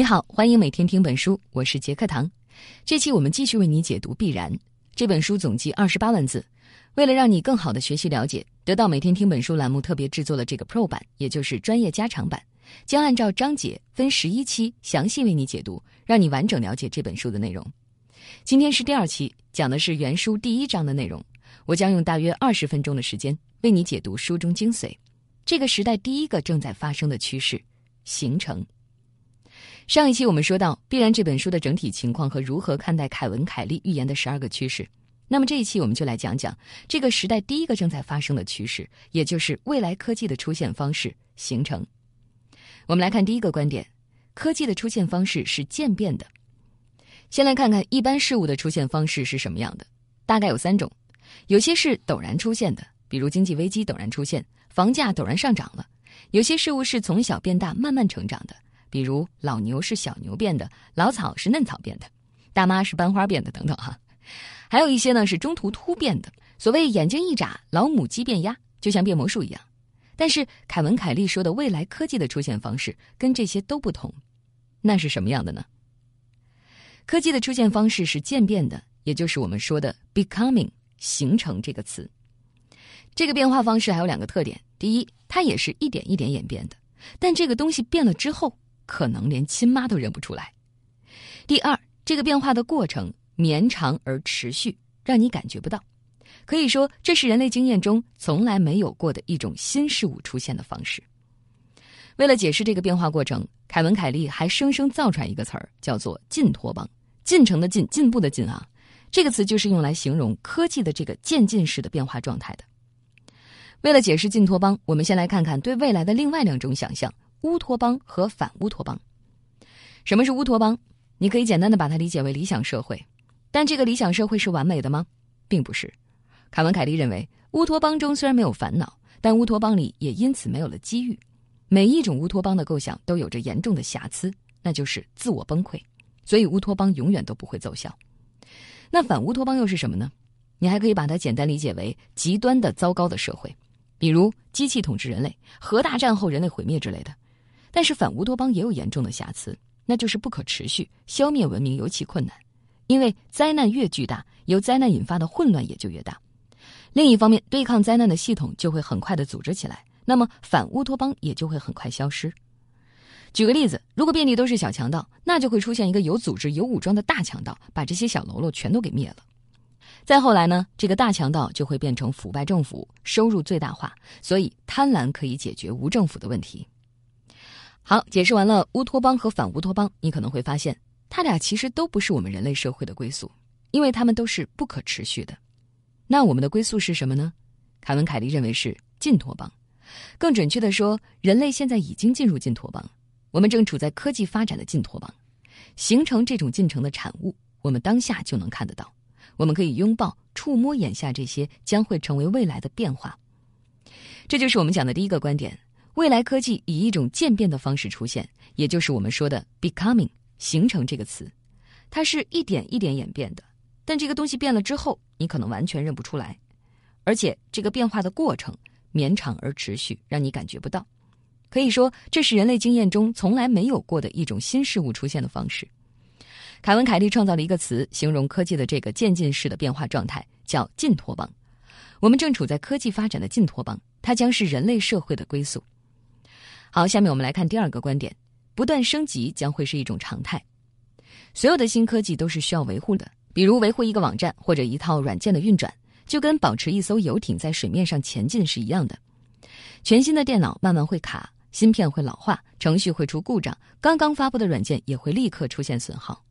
你好，欢迎每天听本书，我是杰克堂。这期我们继续为你解读《必然》这本书，总计二十八万字。为了让你更好的学习了解，得到每天听本书栏目特别制作了这个 Pro 版，也就是专业加长版，将按照章节分十一期详细为你解读，让你完整了解这本书的内容。今天是第二期，讲的是原书第一章的内容。我将用大约二十分钟的时间为你解读书中精髓。这个时代第一个正在发生的趋势——形成。上一期我们说到《必然》这本书的整体情况和如何看待凯文·凯利预言的十二个趋势。那么这一期我们就来讲讲这个时代第一个正在发生的趋势，也就是未来科技的出现方式形成。我们来看第一个观点：科技的出现方式是渐变的。先来看看一般事物的出现方式是什么样的，大概有三种。有些是陡然出现的，比如经济危机陡然出现，房价陡然上涨了；有些事物是从小变大，慢慢成长的。比如老牛是小牛变的，老草是嫩草变的，大妈是班花变的，等等哈。还有一些呢是中途突变的，所谓眼睛一眨，老母鸡变鸭，就像变魔术一样。但是凯文·凯利说的未来科技的出现方式跟这些都不同，那是什么样的呢？科技的出现方式是渐变的，也就是我们说的 “becoming” 形成这个词。这个变化方式还有两个特点：第一，它也是一点一点演变的，但这个东西变了之后。可能连亲妈都认不出来。第二，这个变化的过程绵长而持续，让你感觉不到。可以说，这是人类经验中从来没有过的一种新事物出现的方式。为了解释这个变化过程，凯文·凯利还生生造出来一个词儿，叫做“进托邦”。进程的进，进步的进啊，这个词就是用来形容科技的这个渐进式的变化状态的。为了解释进托邦，我们先来看看对未来的另外两种想象。乌托邦和反乌托邦，什么是乌托邦？你可以简单的把它理解为理想社会，但这个理想社会是完美的吗？并不是。凯文·凯利认为，乌托邦中虽然没有烦恼，但乌托邦里也因此没有了机遇。每一种乌托邦的构想都有着严重的瑕疵，那就是自我崩溃，所以乌托邦永远都不会奏效。那反乌托邦又是什么呢？你还可以把它简单理解为极端的糟糕的社会，比如机器统治人类、核大战后人类毁灭之类的。但是反乌托邦也有严重的瑕疵，那就是不可持续，消灭文明尤其困难，因为灾难越巨大，由灾难引发的混乱也就越大。另一方面，对抗灾难的系统就会很快的组织起来，那么反乌托邦也就会很快消失。举个例子，如果遍地都是小强盗，那就会出现一个有组织、有武装的大强盗，把这些小喽啰全都给灭了。再后来呢，这个大强盗就会变成腐败政府，收入最大化，所以贪婪可以解决无政府的问题。好，解释完了乌托邦和反乌托邦，你可能会发现，它俩其实都不是我们人类社会的归宿，因为它们都是不可持续的。那我们的归宿是什么呢？凯文·凯利认为是进托邦。更准确的说，人类现在已经进入进托邦，我们正处在科技发展的进托邦，形成这种进程的产物，我们当下就能看得到，我们可以拥抱、触摸眼下这些将会成为未来的变化。这就是我们讲的第一个观点。未来科技以一种渐变的方式出现，也就是我们说的 “becoming” 形成这个词，它是一点一点演变的。但这个东西变了之后，你可能完全认不出来，而且这个变化的过程绵长而持续，让你感觉不到。可以说，这是人类经验中从来没有过的一种新事物出现的方式。凯文·凯利创造了一个词，形容科技的这个渐进式的变化状态，叫“进托邦”。我们正处在科技发展的进托邦，它将是人类社会的归宿。好，下面我们来看第二个观点：不断升级将会是一种常态。所有的新科技都是需要维护的，比如维护一个网站或者一套软件的运转，就跟保持一艘游艇在水面上前进是一样的。全新的电脑慢慢会卡，芯片会老化，程序会出故障，刚刚发布的软件也会立刻出现损耗。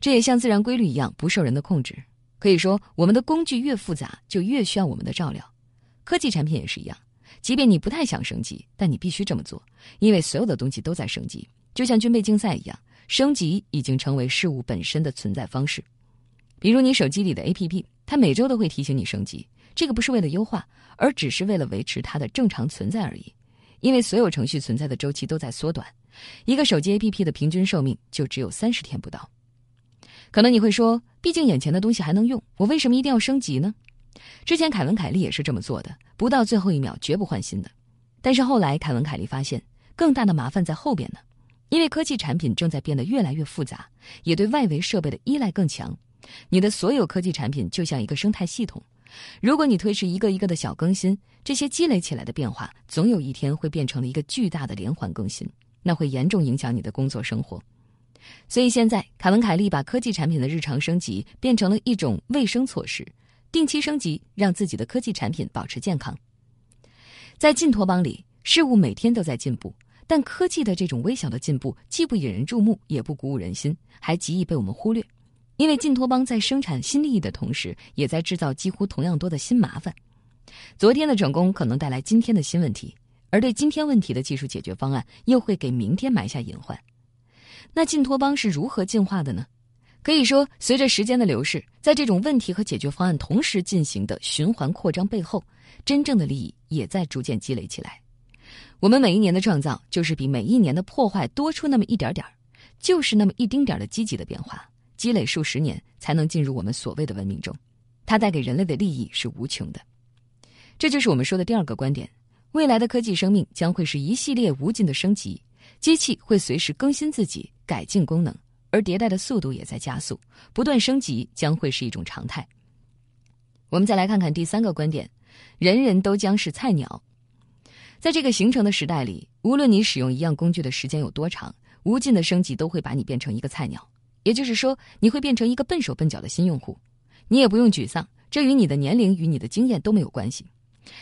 这也像自然规律一样，不受人的控制。可以说，我们的工具越复杂，就越需要我们的照料。科技产品也是一样。即便你不太想升级，但你必须这么做，因为所有的东西都在升级，就像军备竞赛一样，升级已经成为事物本身的存在方式。比如你手机里的 APP，它每周都会提醒你升级，这个不是为了优化，而只是为了维持它的正常存在而已。因为所有程序存在的周期都在缩短，一个手机 APP 的平均寿命就只有三十天不到。可能你会说，毕竟眼前的东西还能用，我为什么一定要升级呢？之前凯文·凯利也是这么做的，不到最后一秒绝不换新的。但是后来凯文·凯利发现，更大的麻烦在后边呢。因为科技产品正在变得越来越复杂，也对外围设备的依赖更强。你的所有科技产品就像一个生态系统，如果你推迟一个一个的小更新，这些积累起来的变化，总有一天会变成了一个巨大的连环更新，那会严重影响你的工作生活。所以现在，凯文·凯利把科技产品的日常升级变成了一种卫生措施，定期升级，让自己的科技产品保持健康。在进托邦里，事物每天都在进步，但科技的这种微小的进步既不引人注目，也不鼓舞人心，还极易被我们忽略。因为进托邦在生产新利益的同时，也在制造几乎同样多的新麻烦。昨天的成功可能带来今天的新问题，而对今天问题的技术解决方案又会给明天埋下隐患。那进托邦是如何进化的呢？可以说，随着时间的流逝，在这种问题和解决方案同时进行的循环扩张背后，真正的利益也在逐渐积累起来。我们每一年的创造，就是比每一年的破坏多出那么一点点儿，就是那么一丁点儿的积极的变化。积累数十年才能进入我们所谓的文明中，它带给人类的利益是无穷的。这就是我们说的第二个观点：未来的科技生命将会是一系列无尽的升级，机器会随时更新自己、改进功能，而迭代的速度也在加速，不断升级将会是一种常态。我们再来看看第三个观点：人人都将是菜鸟。在这个形成的时代里，无论你使用一样工具的时间有多长，无尽的升级都会把你变成一个菜鸟。也就是说，你会变成一个笨手笨脚的新用户，你也不用沮丧，这与你的年龄与你的经验都没有关系。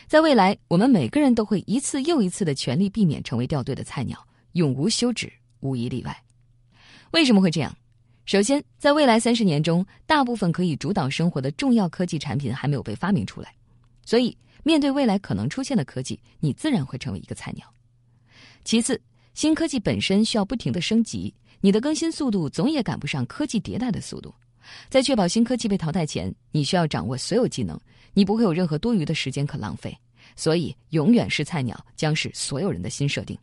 在未来，我们每个人都会一次又一次的全力避免成为掉队的菜鸟，永无休止，无一例外。为什么会这样？首先，在未来三十年中，大部分可以主导生活的重要科技产品还没有被发明出来，所以面对未来可能出现的科技，你自然会成为一个菜鸟。其次，新科技本身需要不停的升级。你的更新速度总也赶不上科技迭代的速度，在确保新科技被淘汰前，你需要掌握所有技能，你不会有任何多余的时间可浪费。所以，永远是菜鸟将是所有人的新设定。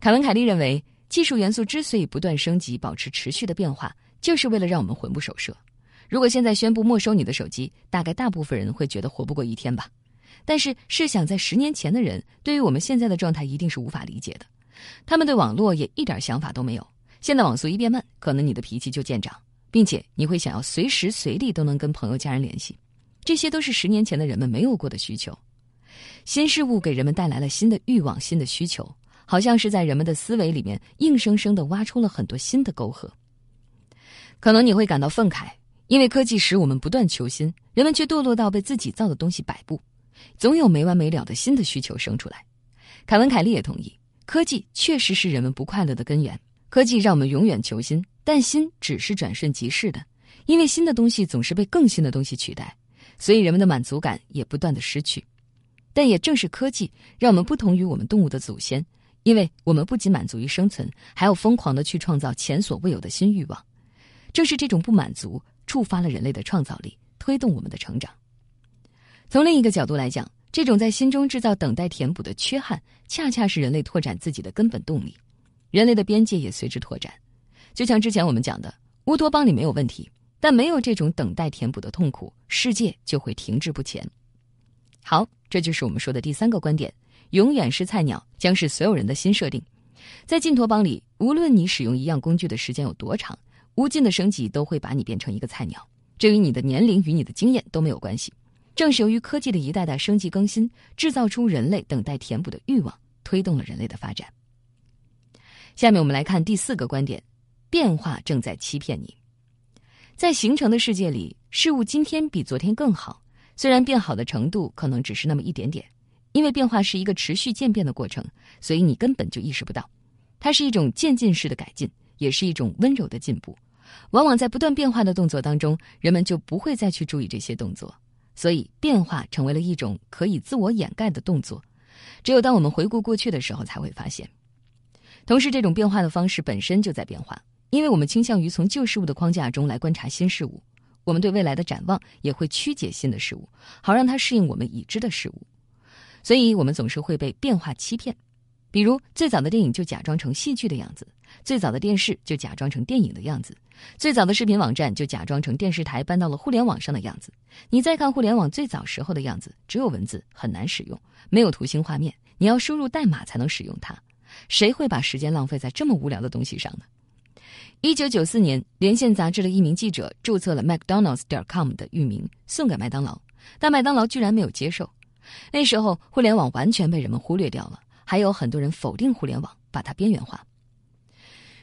凯文·凯利认为，技术元素之所以不断升级、保持持续的变化，就是为了让我们魂不守舍。如果现在宣布没收你的手机，大概大部分人会觉得活不过一天吧。但是，试想在十年前的人，对于我们现在的状态一定是无法理解的。他们对网络也一点想法都没有。现在网速一变慢，可能你的脾气就见长，并且你会想要随时随地都能跟朋友、家人联系。这些都是十年前的人们没有过的需求。新事物给人们带来了新的欲望、新的需求，好像是在人们的思维里面硬生生的挖出了很多新的沟壑。可能你会感到愤慨，因为科技使我们不断求新，人们却堕落到被自己造的东西摆布，总有没完没了的新的需求生出来。凯文·凯利也同意。科技确实是人们不快乐的根源。科技让我们永远求新，但新只是转瞬即逝的，因为新的东西总是被更新的东西取代，所以人们的满足感也不断的失去。但也正是科技，让我们不同于我们动物的祖先，因为我们不仅满足于生存，还要疯狂的去创造前所未有的新欲望。正是这种不满足，触发了人类的创造力，推动我们的成长。从另一个角度来讲，这种在心中制造等待填补的缺憾，恰恰是人类拓展自己的根本动力，人类的边界也随之拓展。就像之前我们讲的，乌托邦里没有问题，但没有这种等待填补的痛苦，世界就会停滞不前。好，这就是我们说的第三个观点：永远是菜鸟将是所有人的新设定。在进托邦里，无论你使用一样工具的时间有多长，无尽的升级都会把你变成一个菜鸟，这与你的年龄与你的经验都没有关系。正是由于科技的一代代升级更新，制造出人类等待填补的欲望，推动了人类的发展。下面我们来看第四个观点：变化正在欺骗你。在形成的世界里，事物今天比昨天更好，虽然变好的程度可能只是那么一点点。因为变化是一个持续渐变的过程，所以你根本就意识不到，它是一种渐进式的改进，也是一种温柔的进步。往往在不断变化的动作当中，人们就不会再去注意这些动作。所以，变化成为了一种可以自我掩盖的动作。只有当我们回顾过去的时候，才会发现。同时，这种变化的方式本身就在变化，因为我们倾向于从旧事物的框架中来观察新事物。我们对未来的展望也会曲解新的事物，好让它适应我们已知的事物。所以，我们总是会被变化欺骗。比如，最早的电影就假装成戏剧的样子。最早的电视就假装成电影的样子，最早的视频网站就假装成电视台搬到了互联网上的样子。你再看互联网最早时候的样子，只有文字，很难使用，没有图形画面，你要输入代码才能使用它。谁会把时间浪费在这么无聊的东西上呢？一九九四年，《连线》杂志的一名记者注册了 McDonald's 点 com 的域名，送给麦当劳，但麦当劳居然没有接受。那时候，互联网完全被人们忽略掉了，还有很多人否定互联网，把它边缘化。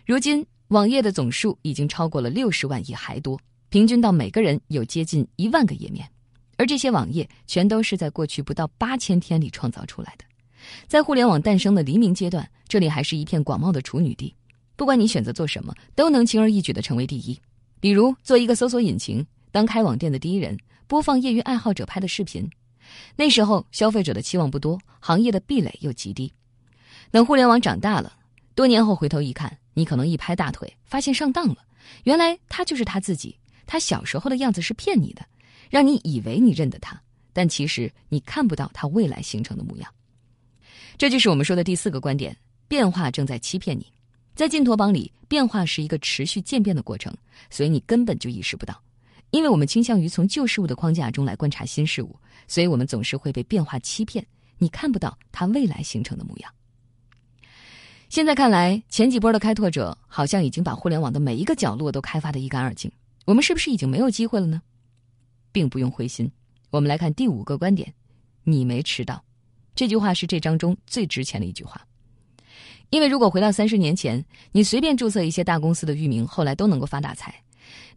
如今，网页的总数已经超过了六十万亿还多，平均到每个人有接近一万个页面，而这些网页全都是在过去不到八千天里创造出来的。在互联网诞生的黎明阶段，这里还是一片广袤的处女地，不管你选择做什么，都能轻而易举地成为第一。比如做一个搜索引擎，当开网店的第一人，播放业余爱好者拍的视频。那时候消费者的期望不多，行业的壁垒又极低。等互联网长大了，多年后回头一看，你可能一拍大腿，发现上当了。原来他就是他自己，他小时候的样子是骗你的，让你以为你认得他，但其实你看不到他未来形成的模样。这就是我们说的第四个观点：变化正在欺骗你。在进陀榜里，变化是一个持续渐变的过程，所以你根本就意识不到。因为我们倾向于从旧事物的框架中来观察新事物，所以我们总是会被变化欺骗。你看不到它未来形成的模样。现在看来，前几波的开拓者好像已经把互联网的每一个角落都开发的一干二净。我们是不是已经没有机会了呢？并不用灰心。我们来看第五个观点：你没迟到。这句话是这章中最值钱的一句话。因为如果回到三十年前，你随便注册一些大公司的域名，后来都能够发大财。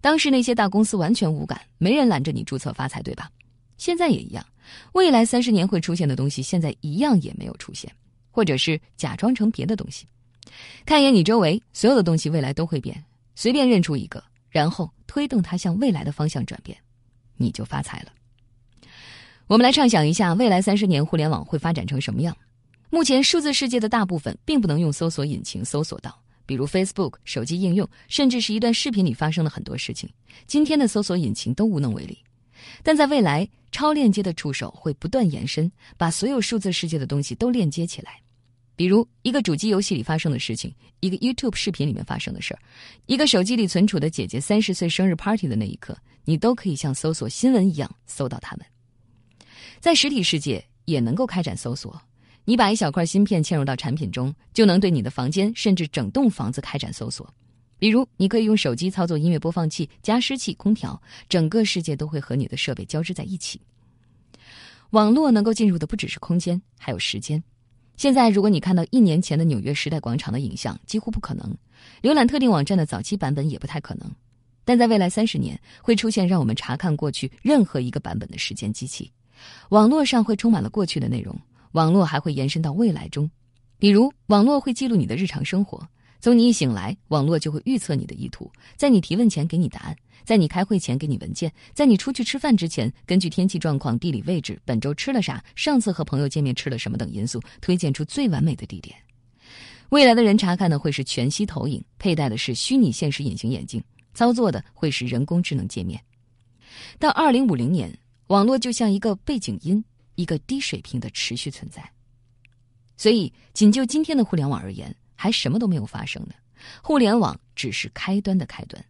当时那些大公司完全无感，没人拦着你注册发财，对吧？现在也一样，未来三十年会出现的东西，现在一样也没有出现，或者是假装成别的东西。看一眼你周围，所有的东西未来都会变，随便认出一个，然后推动它向未来的方向转变，你就发财了。我们来畅想一下，未来三十年互联网会发展成什么样？目前数字世界的大部分并不能用搜索引擎搜索到。比如 Facebook 手机应用，甚至是一段视频里发生的很多事情，今天的搜索引擎都无能为力。但在未来，超链接的触手会不断延伸，把所有数字世界的东西都链接起来。比如一个主机游戏里发生的事情，一个 YouTube 视频里面发生的事儿，一个手机里存储的姐姐三十岁生日 party 的那一刻，你都可以像搜索新闻一样搜到它们。在实体世界也能够开展搜索。你把一小块芯片嵌入到产品中，就能对你的房间甚至整栋房子开展搜索。比如，你可以用手机操作音乐播放器、加湿器、空调，整个世界都会和你的设备交织在一起。网络能够进入的不只是空间，还有时间。现在，如果你看到一年前的纽约时代广场的影像，几乎不可能；浏览特定网站的早期版本也不太可能。但在未来三十年，会出现让我们查看过去任何一个版本的时间机器，网络上会充满了过去的内容。网络还会延伸到未来中，比如网络会记录你的日常生活。从你一醒来，网络就会预测你的意图，在你提问前给你答案，在你开会前给你文件，在你出去吃饭之前，根据天气状况、地理位置、本周吃了啥、上次和朋友见面吃了什么等因素，推荐出最完美的地点。未来的人查看的会是全息投影，佩戴的是虚拟现实隐形眼镜，操作的会是人工智能界面。到二零五零年，网络就像一个背景音。一个低水平的持续存在，所以仅就今天的互联网而言，还什么都没有发生呢。互联网只是开端的开端。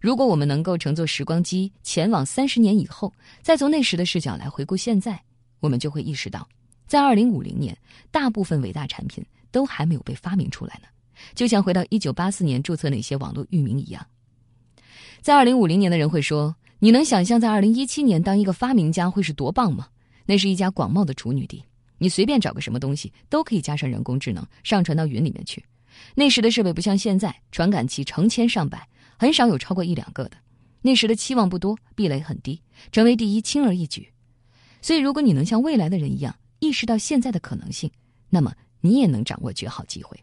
如果我们能够乘坐时光机前往三十年以后，再从那时的视角来回顾现在，我们就会意识到，在二零五零年，大部分伟大产品都还没有被发明出来呢。就像回到一九八四年注册那些网络域名一样，在二零五零年的人会说：“你能想象在二零一七年当一个发明家会是多棒吗？”那是一家广袤的处女地，你随便找个什么东西都可以加上人工智能，上传到云里面去。那时的设备不像现在，传感器成千上百，很少有超过一两个的。那时的期望不多，壁垒很低，成为第一轻而易举。所以，如果你能像未来的人一样意识到现在的可能性，那么你也能掌握绝好机会。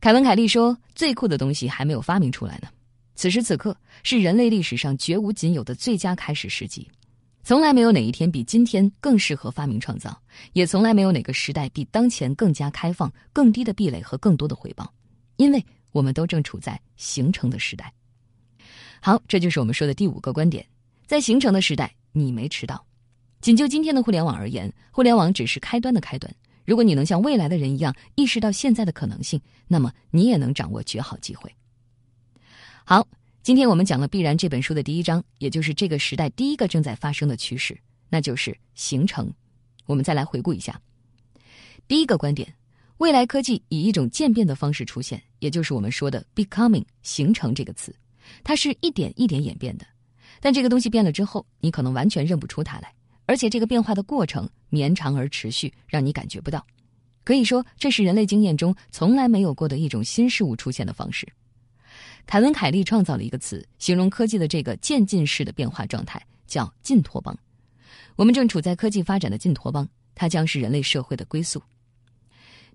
凯文·凯利说：“最酷的东西还没有发明出来呢。此时此刻是人类历史上绝无仅有的最佳开始时机。”从来没有哪一天比今天更适合发明创造，也从来没有哪个时代比当前更加开放、更低的壁垒和更多的回报，因为我们都正处在形成的时代。好，这就是我们说的第五个观点：在形成的时代，你没迟到。仅就今天的互联网而言，互联网只是开端的开端。如果你能像未来的人一样意识到现在的可能性，那么你也能掌握绝好机会。好。今天我们讲了《必然》这本书的第一章，也就是这个时代第一个正在发生的趋势，那就是形成。我们再来回顾一下：第一个观点，未来科技以一种渐变的方式出现，也就是我们说的 “becoming” 形成这个词，它是一点一点演变的。但这个东西变了之后，你可能完全认不出它来，而且这个变化的过程绵长而持续，让你感觉不到。可以说，这是人类经验中从来没有过的一种新事物出现的方式。凯文·凯利创造了一个词，形容科技的这个渐进式的变化状态，叫“进托邦”。我们正处在科技发展的进托邦，它将是人类社会的归宿。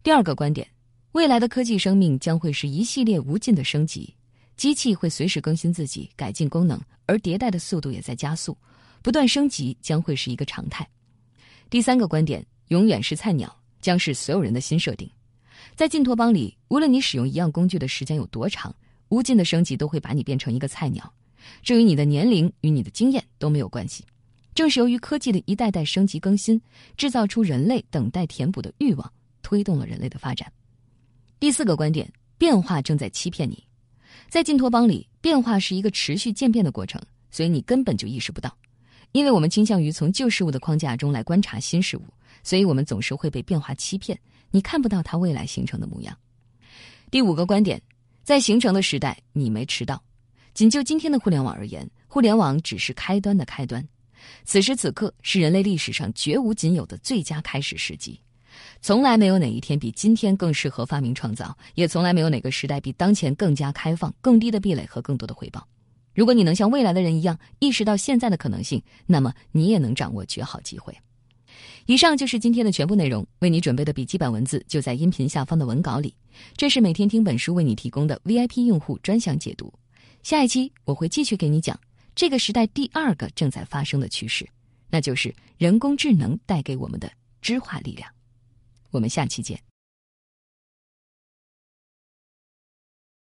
第二个观点，未来的科技生命将会是一系列无尽的升级，机器会随时更新自己、改进功能，而迭代的速度也在加速，不断升级将会是一个常态。第三个观点，永远是菜鸟将是所有人的新设定。在进托邦里，无论你使用一样工具的时间有多长，无尽的升级都会把你变成一个菜鸟。至于你的年龄与你的经验都没有关系。正是由于科技的一代代升级更新，制造出人类等待填补的欲望。推动了人类的发展。第四个观点，变化正在欺骗你。在进托邦里，变化是一个持续渐变的过程，所以你根本就意识不到。因为我们倾向于从旧事物的框架中来观察新事物，所以我们总是会被变化欺骗。你看不到它未来形成的模样。第五个观点，在形成的时代，你没迟到。仅就今天的互联网而言，互联网只是开端的开端。此时此刻是人类历史上绝无仅有的最佳开始时机。从来没有哪一天比今天更适合发明创造，也从来没有哪个时代比当前更加开放、更低的壁垒和更多的回报。如果你能像未来的人一样意识到现在的可能性，那么你也能掌握绝好机会。以上就是今天的全部内容，为你准备的笔记本文字就在音频下方的文稿里。这是每天听本书为你提供的 VIP 用户专享解读。下一期我会继续给你讲这个时代第二个正在发生的趋势，那就是人工智能带给我们的知化力量。我们下期见。